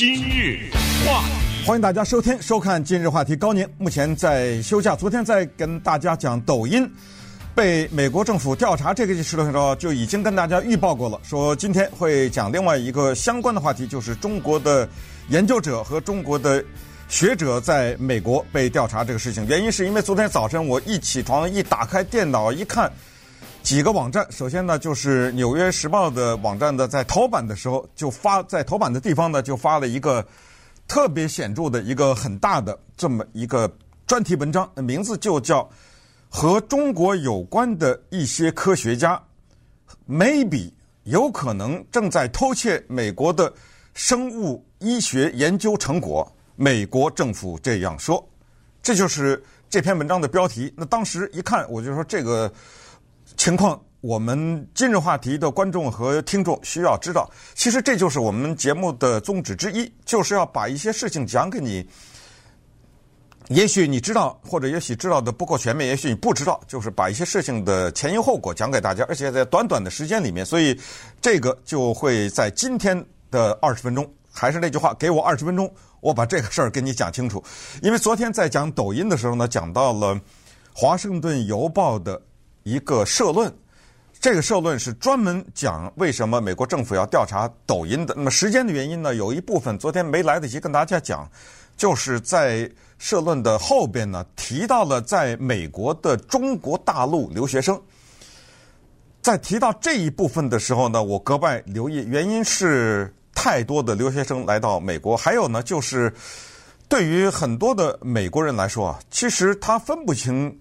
今日话题，欢迎大家收听收看今日话题。高宁目前在休假，昨天在跟大家讲抖音被美国政府调查这个事的时候，就已经跟大家预报过了，说今天会讲另外一个相关的话题，就是中国的研究者和中国的学者在美国被调查这个事情。原因是因为昨天早晨我一起床一打开电脑一看。几个网站，首先呢，就是《纽约时报》的网站的，在头版的时候就发，在头版的地方呢，就发了一个特别显著的一个很大的这么一个专题文章，名字就叫“和中国有关的一些科学家 maybe 有可能正在偷窃美国的生物医学研究成果”，美国政府这样说，这就是这篇文章的标题。那当时一看，我就说这个。情况，我们今日话题的观众和听众需要知道。其实这就是我们节目的宗旨之一，就是要把一些事情讲给你。也许你知道，或者也许知道的不够全面，也许你不知道，就是把一些事情的前因后果讲给大家，而且在短短的时间里面。所以这个就会在今天的二十分钟，还是那句话，给我二十分钟，我把这个事儿跟你讲清楚。因为昨天在讲抖音的时候呢，讲到了《华盛顿邮报》的。一个社论，这个社论是专门讲为什么美国政府要调查抖音的。那么时间的原因呢，有一部分昨天没来得及跟大家讲，就是在社论的后边呢提到了在美国的中国大陆留学生。在提到这一部分的时候呢，我格外留意，原因是太多的留学生来到美国，还有呢就是对于很多的美国人来说啊，其实他分不清。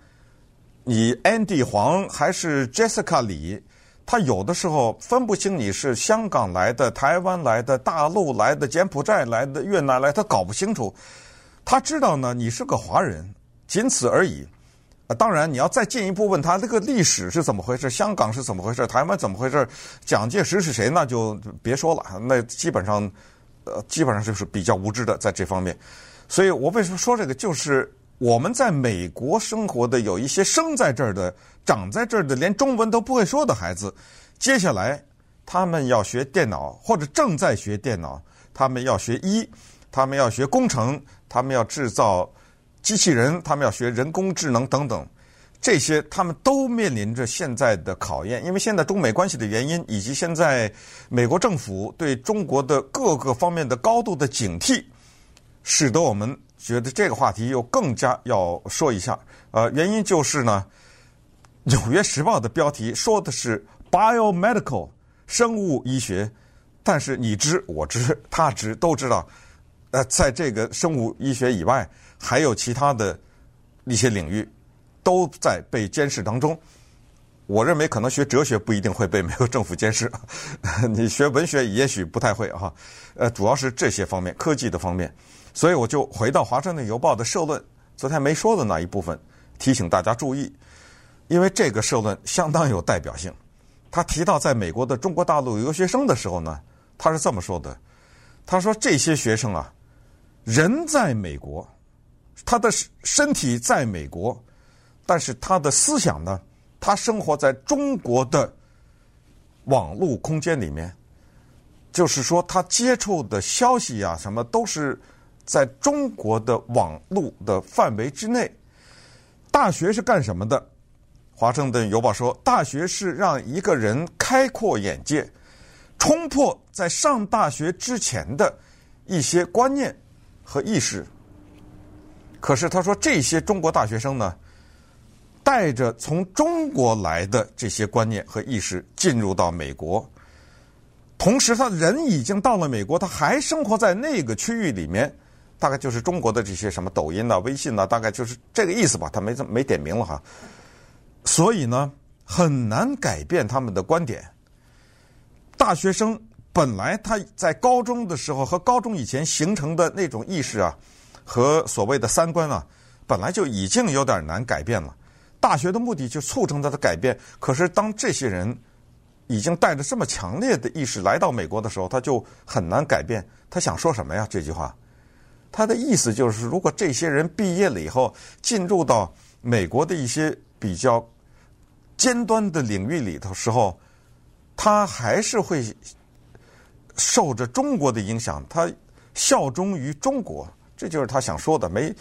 你 Andy 黄还是 Jessica 李，他有的时候分不清你是香港来的、台湾来的、大陆来的、柬埔寨来的、越南来，他搞不清楚。他知道呢，你是个华人，仅此而已。啊，当然你要再进一步问他这个历史是怎么回事，香港是怎么回事，台湾怎么回事，蒋介石是谁，那就别说了。那基本上，呃，基本上就是比较无知的在这方面。所以我为什么说这个，就是。我们在美国生活的有一些生在这儿的、长在这儿的，连中文都不会说的孩子，接下来他们要学电脑，或者正在学电脑，他们要学医，他们要学工程，他们要制造机器人，他们要学人工智能等等，这些他们都面临着现在的考验，因为现在中美关系的原因，以及现在美国政府对中国的各个方面的高度的警惕，使得我们。觉得这个话题又更加要说一下，呃，原因就是呢，《纽约时报》的标题说的是 “biomedical” 生物医学，但是你知我知他知都知道，呃，在这个生物医学以外，还有其他的一些领域都在被监视当中。我认为可能学哲学不一定会被 美国政府监视，你学文学也许不太会哈，呃，主要是这些方面科技的方面。所以我就回到《华盛顿邮报》的社论，昨天没说的那一部分，提醒大家注意，因为这个社论相当有代表性。他提到在美国的中国大陆留学生的时候呢，他是这么说的：“他说这些学生啊，人在美国，他的身体在美国，但是他的思想呢，他生活在中国的网络空间里面，就是说他接触的消息啊，什么都是。”在中国的网络的范围之内，大学是干什么的？华盛顿邮报说，大学是让一个人开阔眼界，冲破在上大学之前的一些观念和意识。可是他说，这些中国大学生呢，带着从中国来的这些观念和意识进入到美国，同时他人已经到了美国，他还生活在那个区域里面。大概就是中国的这些什么抖音呐、微信呐、大概就是这个意思吧。他没这么没点名了哈，所以呢，很难改变他们的观点。大学生本来他在高中的时候和高中以前形成的那种意识啊，和所谓的三观啊，本来就已经有点难改变了。大学的目的就促成他的改变，可是当这些人已经带着这么强烈的意识来到美国的时候，他就很难改变。他想说什么呀？这句话。他的意思就是，如果这些人毕业了以后进入到美国的一些比较尖端的领域里头时候，他还是会受着中国的影响。他效忠于中国，这就是他想说的，没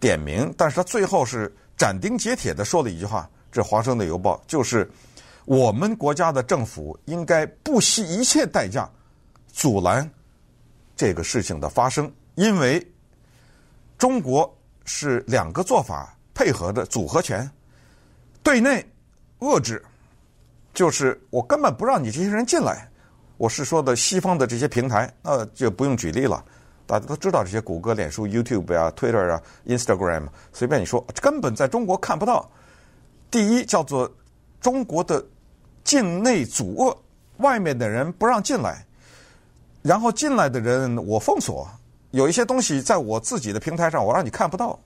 点名，但是他最后是斩钉截铁的说了一句话，这《华盛顿邮报》就是我们国家的政府应该不惜一切代价阻拦这个事情的发生，因为中国是两个做法配合的组合拳，对内遏制，就是我根本不让你这些人进来。我是说的西方的这些平台，那就不用举例了，大家都知道这些谷歌、脸书、YouTube 啊、Twitter 啊、Instagram，随便你说，根本在中国看不到。第一叫做中国的境内阻遏，外面的人不让进来，然后进来的人我封锁，有一些东西在我自己的平台上我让你看不到，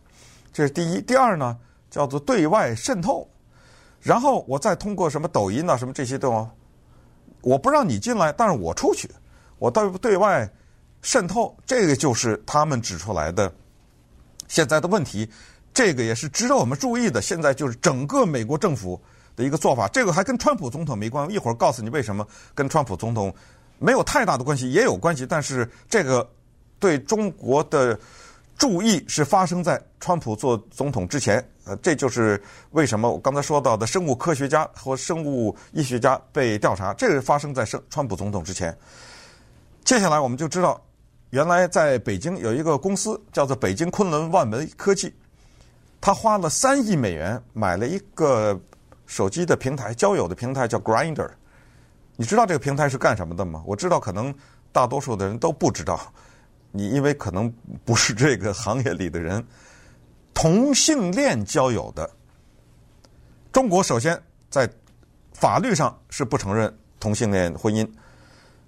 这是第一。第二呢，叫做对外渗透，然后我再通过什么抖音啊什么这些东西。我不让你进来，但是我出去，我对对外渗透，这个就是他们指出来的现在的问题，这个也是值得我们注意的。现在就是整个美国政府的一个做法，这个还跟川普总统没关系。一会儿告诉你为什么跟川普总统没有太大的关系，也有关系，但是这个对中国的。注意是发生在川普做总统之前，呃，这就是为什么我刚才说到的生物科学家和生物医学家被调查，这个发生在生川普总统之前。接下来我们就知道，原来在北京有一个公司叫做北京昆仑万维科技，他花了三亿美元买了一个手机的平台，交友的平台叫 Grinder。你知道这个平台是干什么的吗？我知道，可能大多数的人都不知道。你因为可能不是这个行业里的人，同性恋交友的，中国首先在法律上是不承认同性恋婚姻，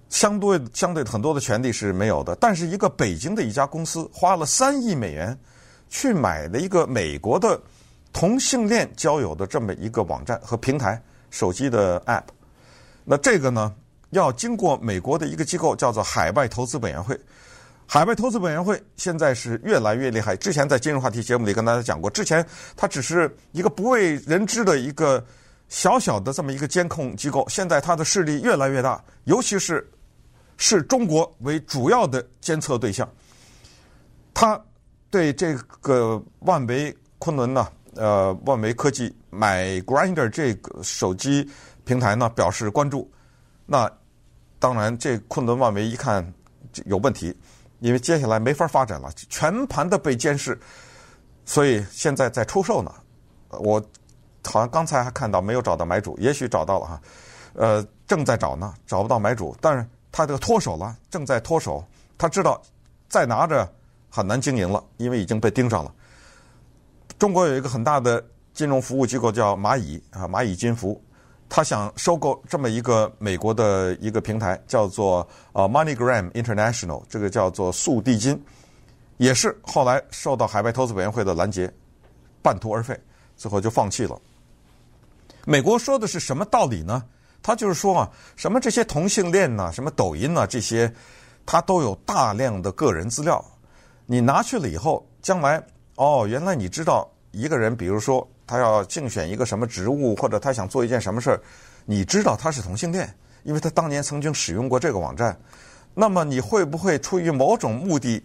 相对相对很多的权利是没有的。但是一个北京的一家公司花了三亿美元去买了一个美国的同性恋交友的这么一个网站和平台，手机的 App，那这个呢要经过美国的一个机构叫做海外投资委员会。海外投资委员会现在是越来越厉害。之前在今日话题节目里跟大家讲过，之前它只是一个不为人知的一个小小的这么一个监控机构，现在它的势力越来越大，尤其是视中国为主要的监测对象。他对这个万维昆仑呢，呃，万维科技买 Grinder 这个手机平台呢表示关注。那当然，这昆仑万维一看有问题。因为接下来没法发展了，全盘的被监视，所以现在在出售呢。我好像刚才还看到没有找到买主，也许找到了哈，呃，正在找呢，找不到买主。但是他这个脱手了，正在脱手，他知道再拿着很难经营了，因为已经被盯上了。中国有一个很大的金融服务机构叫蚂蚁啊，蚂蚁金服。他想收购这么一个美国的一个平台，叫做呃 MoneyGram International，这个叫做速递金，也是后来受到海外投资委员会的拦截，半途而废，最后就放弃了。美国说的是什么道理呢？他就是说啊，什么这些同性恋呐，什么抖音呐，这些，他都有大量的个人资料，你拿去了以后，将来哦，原来你知道一个人，比如说。他要竞选一个什么职务，或者他想做一件什么事儿，你知道他是同性恋，因为他当年曾经使用过这个网站。那么你会不会出于某种目的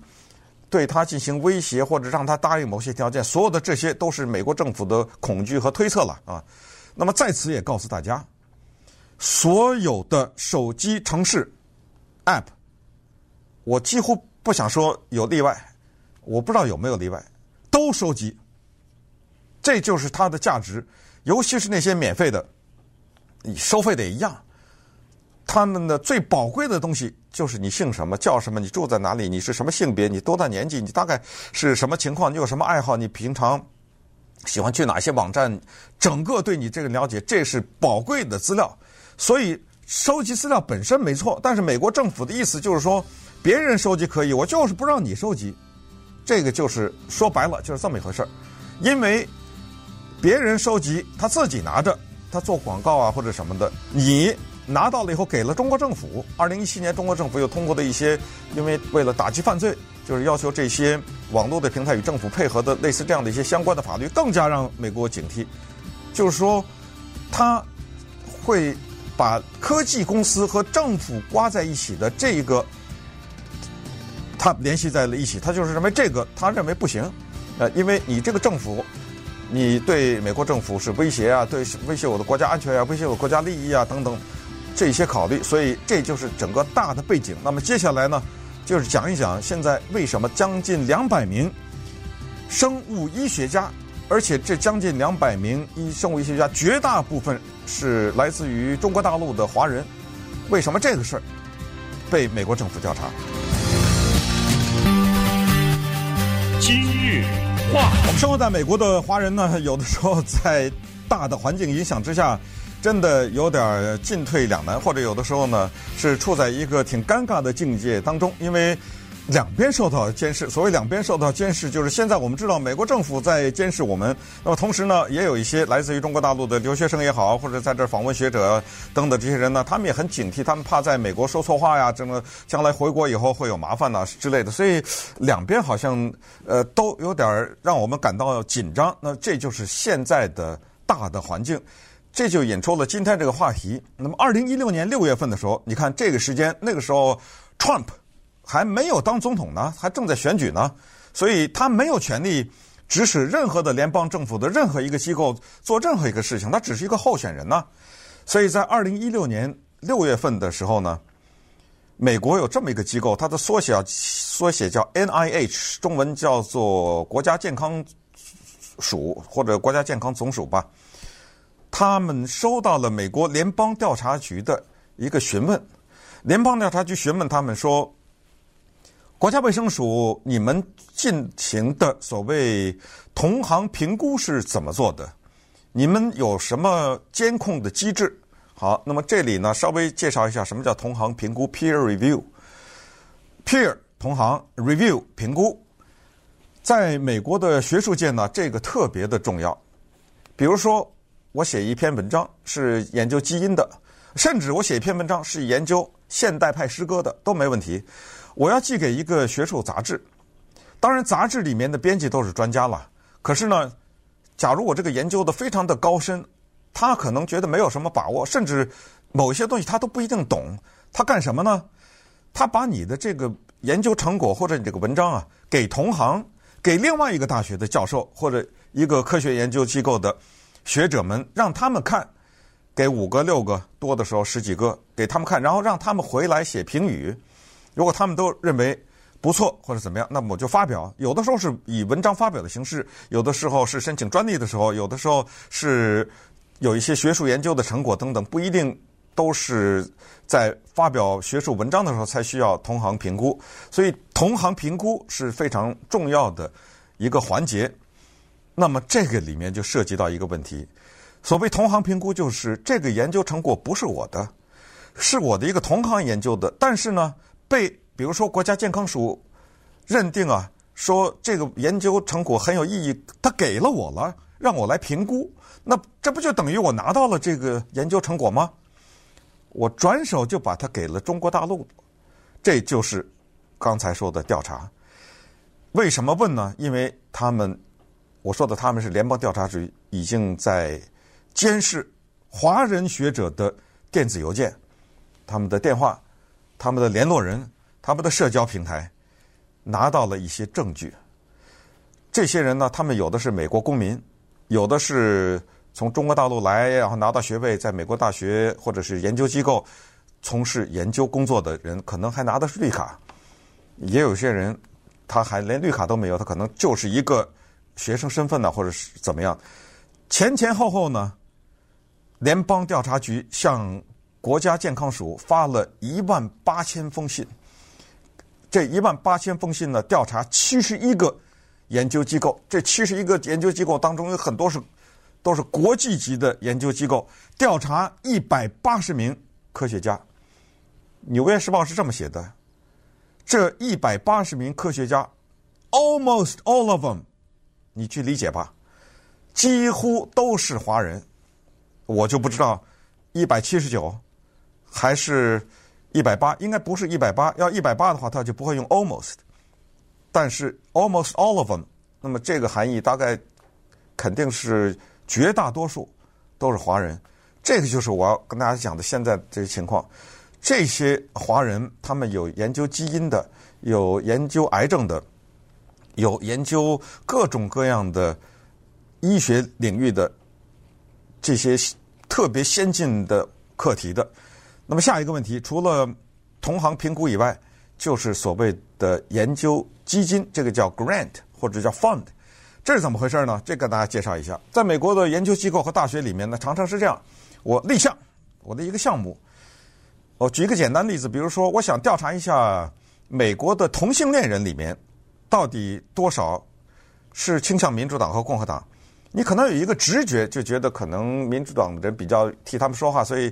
对他进行威胁，或者让他答应某些条件？所有的这些都是美国政府的恐惧和推测了啊。那么在此也告诉大家，所有的手机程式 App，我几乎不想说有例外，我不知道有没有例外，都收集。这就是它的价值，尤其是那些免费的，你收费的也一样。他们的最宝贵的东西就是你姓什么、叫什么、你住在哪里、你是什么性别、你多大年纪、你大概是什么情况、你有什么爱好、你平常喜欢去哪些网站，整个对你这个了解，这是宝贵的资料。所以收集资料本身没错，但是美国政府的意思就是说，别人收集可以，我就是不让你收集。这个就是说白了就是这么一回事儿，因为。别人收集，他自己拿着，他做广告啊或者什么的，你拿到了以后给了中国政府。二零一七年，中国政府又通过的一些，因为为了打击犯罪，就是要求这些网络的平台与政府配合的类似这样的一些相关的法律，更加让美国警惕。就是说，他会把科技公司和政府挂在一起的这一个。他联系在了一起，他就是认为这个他认为不行，呃，因为你这个政府，你对美国政府是威胁啊，对威胁我的国家安全啊，威胁我国家利益啊等等这些考虑，所以这就是整个大的背景。那么接下来呢，就是讲一讲现在为什么将近两百名生物医学家，而且这将近两百名医生物医学家绝大部分是来自于中国大陆的华人，为什么这个事儿被美国政府调查？今日话，我们生活在美国的华人呢，有的时候在大的环境影响之下，真的有点进退两难，或者有的时候呢是处在一个挺尴尬的境界当中，因为。两边受到监视，所谓两边受到监视，就是现在我们知道美国政府在监视我们。那么同时呢，也有一些来自于中国大陆的留学生也好，或者在这儿访问学者等等这些人呢，他们也很警惕，他们怕在美国说错话呀，这么将来回国以后会有麻烦呐之类的。所以两边好像呃都有点让我们感到紧张。那这就是现在的大的环境，这就引出了今天这个话题。那么二零一六年六月份的时候，你看这个时间，那个时候 Trump。还没有当总统呢，还正在选举呢，所以他没有权利指使任何的联邦政府的任何一个机构做任何一个事情，他只是一个候选人呢。所以在二零一六年六月份的时候呢，美国有这么一个机构，它的缩写缩写叫 NIH，中文叫做国家健康署或者国家健康总署吧。他们收到了美国联邦调查局的一个询问，联邦调查局询问他们说。国家卫生署，你们进行的所谓同行评估是怎么做的？你们有什么监控的机制？好，那么这里呢，稍微介绍一下什么叫同行评估 （peer review）。peer 同行 review 评估，在美国的学术界呢，这个特别的重要。比如说，我写一篇文章是研究基因的，甚至我写一篇文章是研究现代派诗歌的，都没问题。我要寄给一个学术杂志，当然杂志里面的编辑都是专家了。可是呢，假如我这个研究的非常的高深，他可能觉得没有什么把握，甚至某一些东西他都不一定懂。他干什么呢？他把你的这个研究成果或者你这个文章啊，给同行，给另外一个大学的教授或者一个科学研究机构的学者们，让他们看，给五个、六个，多的时候十几个给他们看，然后让他们回来写评语。如果他们都认为不错或者怎么样，那么我就发表。有的时候是以文章发表的形式，有的时候是申请专利的时候，有的时候是有一些学术研究的成果等等，不一定都是在发表学术文章的时候才需要同行评估。所以同行评估是非常重要的一个环节。那么这个里面就涉及到一个问题：所谓同行评估，就是这个研究成果不是我的，是我的一个同行研究的，但是呢。被比如说国家健康署认定啊，说这个研究成果很有意义，他给了我了，让我来评估，那这不就等于我拿到了这个研究成果吗？我转手就把它给了中国大陆，这就是刚才说的调查。为什么问呢？因为他们，我说的他们是联邦调查局已经在监视华人学者的电子邮件，他们的电话。他们的联络人，他们的社交平台拿到了一些证据。这些人呢，他们有的是美国公民，有的是从中国大陆来，然后拿到学位，在美国大学或者是研究机构从事研究工作的人，可能还拿的是绿卡。也有些人，他还连绿卡都没有，他可能就是一个学生身份呢，或者是怎么样。前前后后呢，联邦调查局向国家健康署发了一万八千封信，这一万八千封信呢，调查七十一个研究机构。这七十一个研究机构当中有很多是都是国际级的研究机构，调查一百八十名科学家。《纽约时报》是这么写的：这一百八十名科学家，almost all of them，你去理解吧，几乎都是华人。我就不知道一百七十九。还是一百八，应该不是一百八。要一百八的话，他就不会用 almost。但是 almost all of them，那么这个含义大概肯定是绝大多数都是华人。这个就是我要跟大家讲的现在这些情况。这些华人他们有研究基因的，有研究癌症的，有研究各种各样的医学领域的这些特别先进的课题的。那么下一个问题，除了同行评估以外，就是所谓的研究基金，这个叫 grant 或者叫 fund，这是怎么回事呢？这个大家介绍一下，在美国的研究机构和大学里面呢，常常是这样：我立项，我的一个项目，我举一个简单例子，比如说，我想调查一下美国的同性恋人里面到底多少是倾向民主党和共和党。你可能有一个直觉，就觉得可能民主党的人比较替他们说话，所以。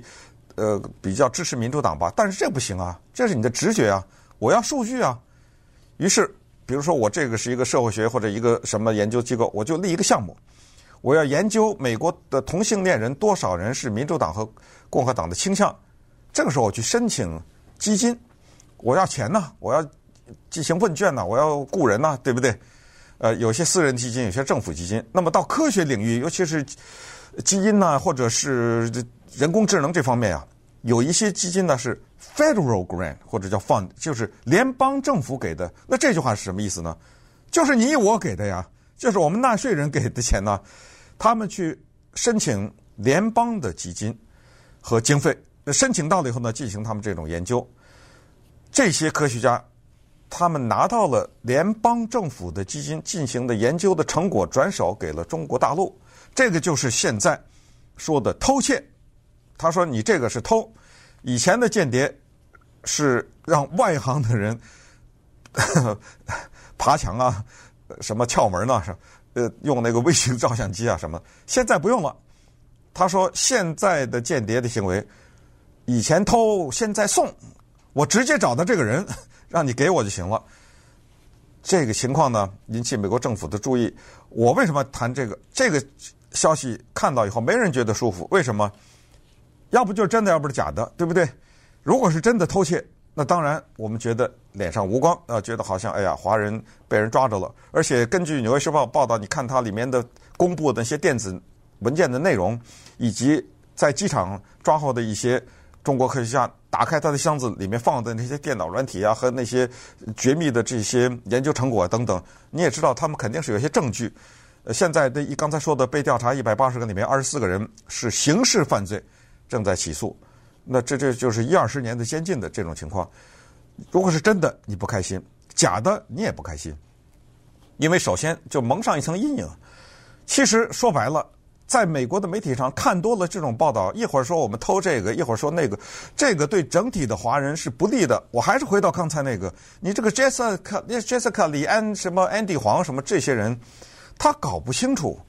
呃，比较支持民主党吧，但是这不行啊，这是你的直觉啊，我要数据啊。于是，比如说我这个是一个社会学或者一个什么研究机构，我就立一个项目，我要研究美国的同性恋人多少人是民主党和共和党的倾向。这个时候我去申请基金，我要钱呢，我要进行问卷呢，我要雇人呢，对不对？呃，有些私人基金，有些政府基金。那么到科学领域，尤其是基因呢，或者是。人工智能这方面啊，有一些基金呢是 federal grant 或者叫 fund，就是联邦政府给的。那这句话是什么意思呢？就是你我给的呀，就是我们纳税人给的钱呢。他们去申请联邦的基金和经费，申请到了以后呢，进行他们这种研究。这些科学家他们拿到了联邦政府的基金进行的研究的成果，转手给了中国大陆。这个就是现在说的偷窃。他说：“你这个是偷，以前的间谍是让外行的人呵 呵爬墙啊，什么窍门呢啊，呃，用那个微型照相机啊什么。现在不用了。他说现在的间谍的行为，以前偷，现在送，我直接找到这个人，让你给我就行了。这个情况呢，引起美国政府的注意。我为什么谈这个？这个消息看到以后，没人觉得舒服。为什么？”要不就是真的，要不是假的，对不对？如果是真的偷窃，那当然我们觉得脸上无光啊，觉得好像哎呀，华人被人抓着了。而且根据《纽约时报》报道，你看它里面的公布的那些电子文件的内容，以及在机场抓获的一些中国科学家打开他的箱子里面放的那些电脑软体啊，和那些绝密的这些研究成果等等，你也知道他们肯定是有些证据。呃，现在的一刚才说的被调查一百八十个里面，二十四个人是刑事犯罪。正在起诉，那这这就是一二十年的先进的这种情况。如果是真的，你不开心；假的，你也不开心，因为首先就蒙上一层阴影。其实说白了，在美国的媒体上看多了这种报道，一会儿说我们偷这个，一会儿说那个，这个对整体的华人是不利的。我还是回到刚才那个，你这个 Jessica、Jessica 李安什么 Andy 黄什么这些人，他搞不清楚。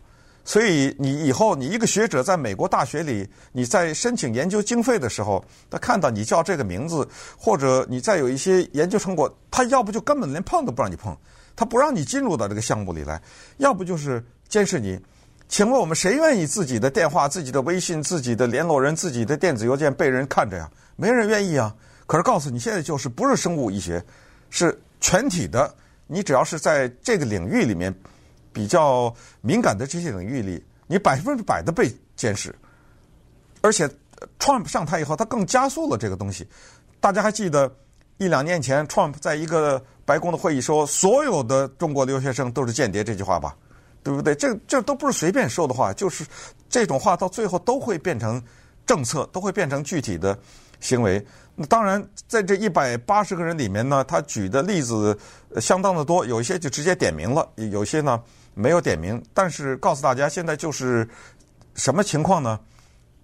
所以你以后你一个学者在美国大学里，你在申请研究经费的时候，他看到你叫这个名字，或者你再有一些研究成果，他要不就根本连碰都不让你碰，他不让你进入到这个项目里来；要不就是监视你。请问我们谁愿意自己的电话、自己的微信、自己的联络人、自己的电子邮件被人看着呀？没人愿意啊。可是告诉你，现在就是不是生物医学，是全体的，你只要是在这个领域里面。比较敏感的这些领域里，你百分之百的被监视，而且 Trump 上台以后，他更加速了这个东西。大家还记得一两年前，Trump 在一个白宫的会议说，所有的中国留学生都是间谍这句话吧？对不对？这这都不是随便说的话，就是这种话到最后都会变成政策，都会变成具体的行为。那当然，在这一百八十个人里面呢，他举的例子相当的多，有一些就直接点名了，有些呢。没有点名，但是告诉大家，现在就是什么情况呢？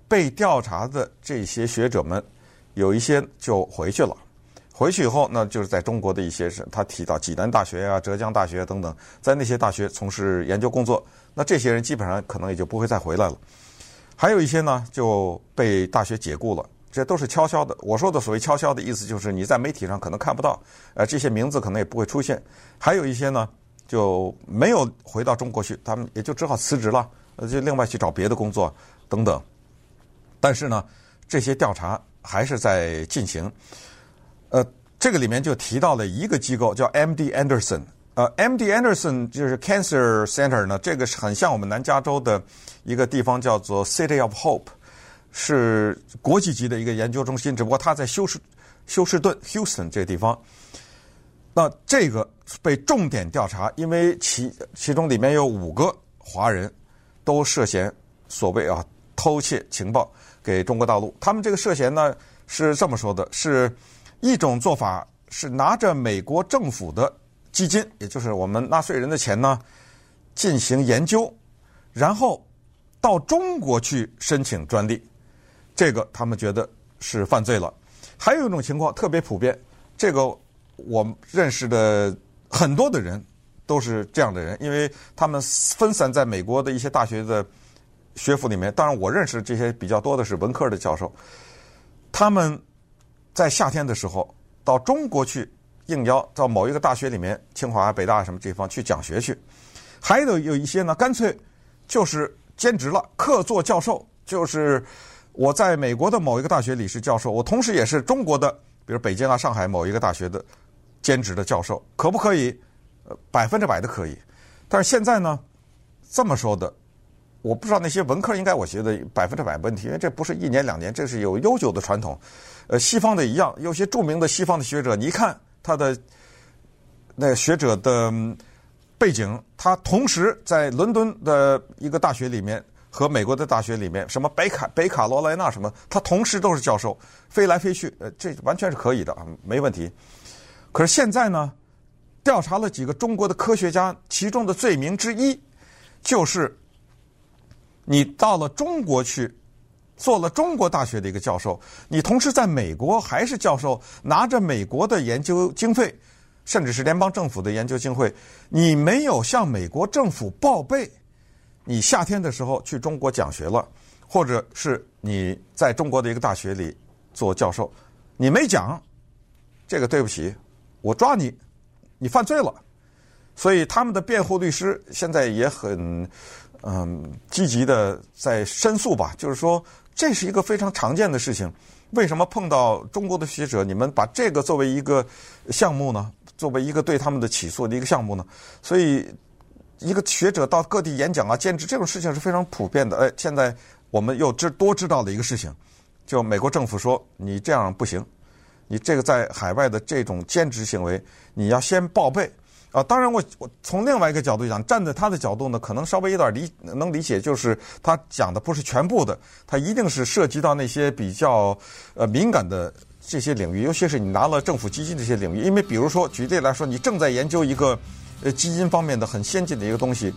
被调查的这些学者们，有一些就回去了。回去以后，那就是在中国的一些是，他提到济南大学啊、浙江大学等等，在那些大学从事研究工作。那这些人基本上可能也就不会再回来了。还有一些呢，就被大学解雇了。这都是悄悄的。我说的所谓悄悄的意思，就是你在媒体上可能看不到，呃，这些名字可能也不会出现。还有一些呢。就没有回到中国去，他们也就只好辞职了，就另外去找别的工作等等。但是呢，这些调查还是在进行。呃，这个里面就提到了一个机构叫 MD Anderson，呃，MD Anderson 就是 Cancer Center 呢，这个是很像我们南加州的一个地方叫做 City of Hope，是国际级的一个研究中心，只不过它在休斯休斯顿 Houston 这个地方。那这个被重点调查，因为其其中里面有五个华人都涉嫌所谓啊偷窃情报给中国大陆。他们这个涉嫌呢是这么说的：是一种做法是拿着美国政府的基金，也就是我们纳税人的钱呢进行研究，然后到中国去申请专利。这个他们觉得是犯罪了。还有一种情况特别普遍，这个。我认识的很多的人都是这样的人，因为他们分散在美国的一些大学的学府里面。当然，我认识这些比较多的是文科的教授。他们在夏天的时候到中国去应邀到某一个大学里面，清华、北大什么地方去讲学去。还有有一些呢，干脆就是兼职了，客座教授。就是我在美国的某一个大学里是教授，我同时也是中国的，比如北京啊、上海某一个大学的。兼职的教授可不可以？呃，百分之百的可以。但是现在呢，这么说的，我不知道那些文科应该我觉得百分之百问题，因为这不是一年两年，这是有悠久的传统。呃，西方的一样，有些著名的西方的学者，你一看他的那学者的背景，他同时在伦敦的一个大学里面和美国的大学里面，什么北卡北卡罗来纳什么，他同时都是教授，飞来飞去，呃，这完全是可以的啊，没问题。可是现在呢，调查了几个中国的科学家，其中的罪名之一，就是你到了中国去，做了中国大学的一个教授，你同时在美国还是教授，拿着美国的研究经费，甚至是联邦政府的研究经费，你没有向美国政府报备，你夏天的时候去中国讲学了，或者是你在中国的一个大学里做教授，你没讲，这个对不起。我抓你，你犯罪了，所以他们的辩护律师现在也很嗯积极的在申诉吧。就是说，这是一个非常常见的事情。为什么碰到中国的学者，你们把这个作为一个项目呢？作为一个对他们的起诉的一个项目呢？所以，一个学者到各地演讲啊、兼职这种事情是非常普遍的。哎，现在我们又知多知道了一个事情，就美国政府说你这样不行。你这个在海外的这种兼职行为，你要先报备啊！当然我，我从另外一个角度讲，站在他的角度呢，可能稍微有点理能理解，就是他讲的不是全部的，他一定是涉及到那些比较呃敏感的这些领域，尤其是你拿了政府基金这些领域，因为比如说举例来说，你正在研究一个呃基金方面的很先进的一个东西，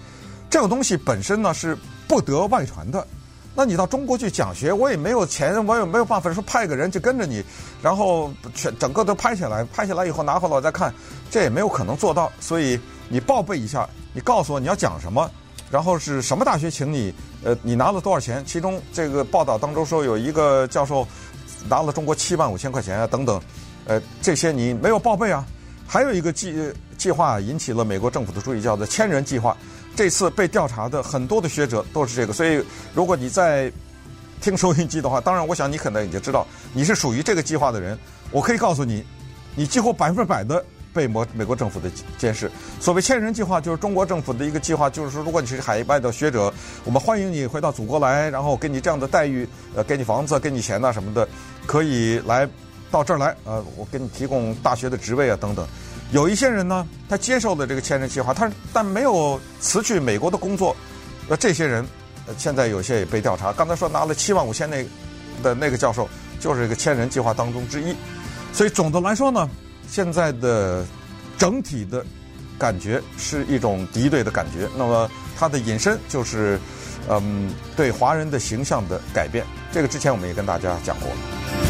这个东西本身呢是不得外传的。那你到中国去讲学，我也没有钱，我也没有办法说派个人去跟着你，然后全整个都拍下来，拍下来以后拿回来我再看，这也没有可能做到。所以你报备一下，你告诉我你要讲什么，然后是什么大学请你，呃，你拿了多少钱？其中这个报道当中说有一个教授拿了中国七万五千块钱啊，等等，呃，这些你没有报备啊。还有一个计计划引起了美国政府的注意，叫做“千人计划”。这次被调查的很多的学者都是这个，所以如果你在听收音机的话，当然我想你可能已经知道你是属于这个计划的人。我可以告诉你，你几乎百分之百的被美美国政府的监视。所谓千人计划，就是中国政府的一个计划，就是说如果你是海外的学者，我们欢迎你回到祖国来，然后给你这样的待遇，呃，给你房子，给你钱呐什么的，可以来到这儿来，呃，我给你提供大学的职位啊等等。有一些人呢，他接受了这个千人计划，他但没有辞去美国的工作，呃，这些人，现在有些也被调查。刚才说拿了七万五千那的那个教授，就是这个千人计划当中之一。所以总的来说呢，现在的整体的感觉是一种敌对的感觉。那么它的引申就是，嗯，对华人的形象的改变。这个之前我们也跟大家讲过了。